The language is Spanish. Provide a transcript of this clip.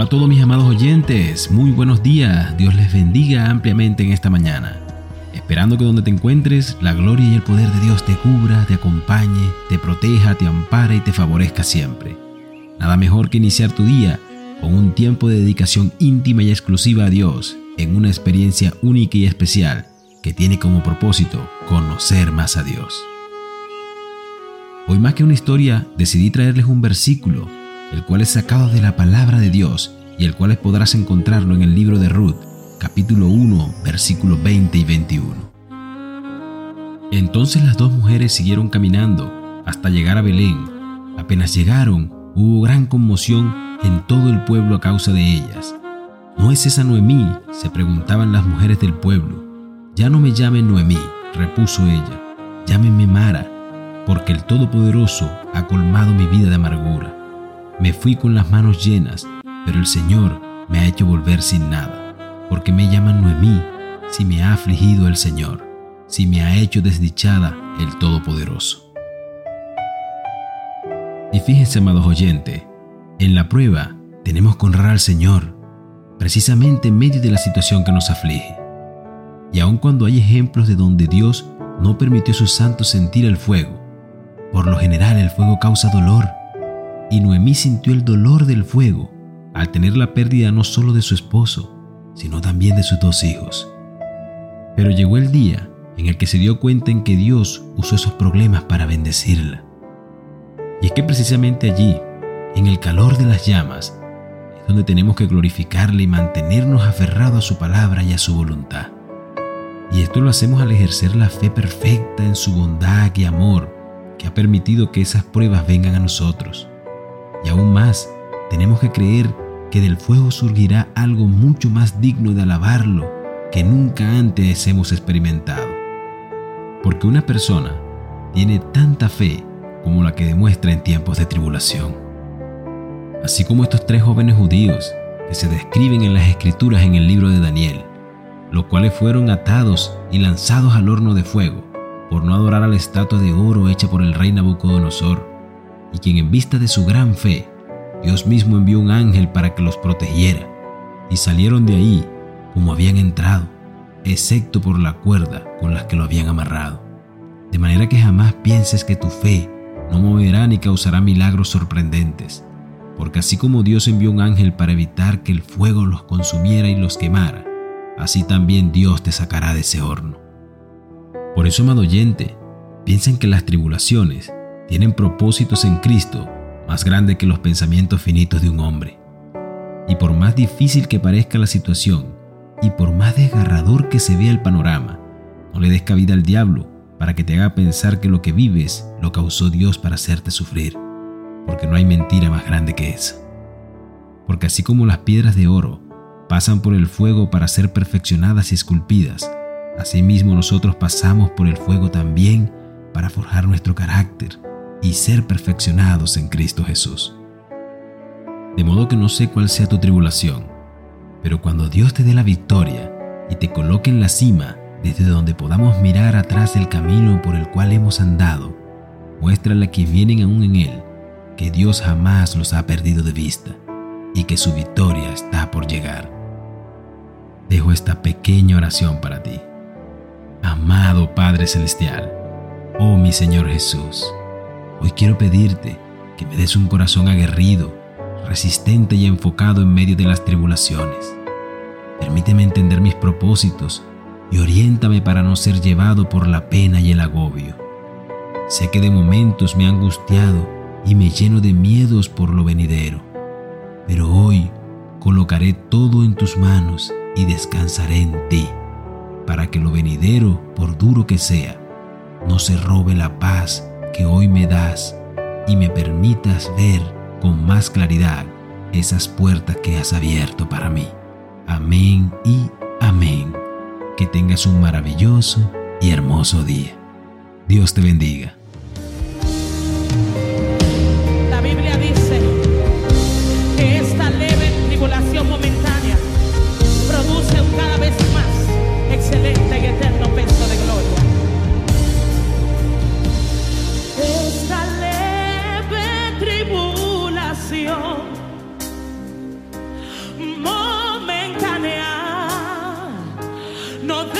A todos mis amados oyentes, muy buenos días, Dios les bendiga ampliamente en esta mañana. Esperando que donde te encuentres, la gloria y el poder de Dios te cubra, te acompañe, te proteja, te ampara y te favorezca siempre. Nada mejor que iniciar tu día con un tiempo de dedicación íntima y exclusiva a Dios, en una experiencia única y especial que tiene como propósito conocer más a Dios. Hoy más que una historia, decidí traerles un versículo el cual es sacado de la palabra de Dios y el cual podrás encontrarlo en el libro de Ruth, capítulo 1, versículos 20 y 21. Entonces las dos mujeres siguieron caminando hasta llegar a Belén. Apenas llegaron, hubo gran conmoción en todo el pueblo a causa de ellas. ¿No es esa Noemí? se preguntaban las mujeres del pueblo. Ya no me llamen Noemí, repuso ella, llámenme Mara, porque el Todopoderoso ha colmado mi vida de amargura. Me fui con las manos llenas, pero el Señor me ha hecho volver sin nada, porque me llaman Noemí si me ha afligido el Señor, si me ha hecho desdichada el Todopoderoso. Y fíjense, amados oyentes, en la prueba tenemos que honrar al Señor, precisamente en medio de la situación que nos aflige. Y aun cuando hay ejemplos de donde Dios no permitió a sus santos sentir el fuego, por lo general el fuego causa dolor, y Noemí sintió el dolor del fuego al tener la pérdida no solo de su esposo, sino también de sus dos hijos. Pero llegó el día en el que se dio cuenta en que Dios usó esos problemas para bendecirla. Y es que precisamente allí, en el calor de las llamas, es donde tenemos que glorificarle y mantenernos aferrados a su palabra y a su voluntad. Y esto lo hacemos al ejercer la fe perfecta en su bondad y amor que ha permitido que esas pruebas vengan a nosotros. Y aún más, tenemos que creer que del fuego surgirá algo mucho más digno de alabarlo que nunca antes hemos experimentado. Porque una persona tiene tanta fe como la que demuestra en tiempos de tribulación. Así como estos tres jóvenes judíos que se describen en las escrituras en el libro de Daniel, los cuales fueron atados y lanzados al horno de fuego por no adorar a la estatua de oro hecha por el rey Nabucodonosor, y quien en vista de su gran fe, Dios mismo envió un ángel para que los protegiera, y salieron de ahí como habían entrado, excepto por la cuerda con la que lo habían amarrado. De manera que jamás pienses que tu fe no moverá ni causará milagros sorprendentes, porque así como Dios envió un ángel para evitar que el fuego los consumiera y los quemara, así también Dios te sacará de ese horno. Por eso, amado oyente, piensa en que las tribulaciones tienen propósitos en Cristo más grandes que los pensamientos finitos de un hombre. Y por más difícil que parezca la situación, y por más desgarrador que se vea el panorama, no le des cabida al diablo para que te haga pensar que lo que vives lo causó Dios para hacerte sufrir, porque no hay mentira más grande que esa. Porque así como las piedras de oro pasan por el fuego para ser perfeccionadas y esculpidas, asimismo nosotros pasamos por el fuego también para forjar nuestro carácter y ser perfeccionados en Cristo Jesús. De modo que no sé cuál sea tu tribulación, pero cuando Dios te dé la victoria y te coloque en la cima desde donde podamos mirar atrás el camino por el cual hemos andado, muéstrale a quienes vienen aún en Él que Dios jamás los ha perdido de vista y que su victoria está por llegar. Dejo esta pequeña oración para ti. Amado Padre Celestial, oh mi Señor Jesús, Hoy quiero pedirte que me des un corazón aguerrido, resistente y enfocado en medio de las tribulaciones. Permíteme entender mis propósitos y oriéntame para no ser llevado por la pena y el agobio. Sé que de momentos me he angustiado y me lleno de miedos por lo venidero, pero hoy colocaré todo en tus manos y descansaré en ti, para que lo venidero, por duro que sea, no se robe la paz que hoy me das y me permitas ver con más claridad esas puertas que has abierto para mí. Amén y amén. Que tengas un maravilloso y hermoso día. Dios te bendiga. no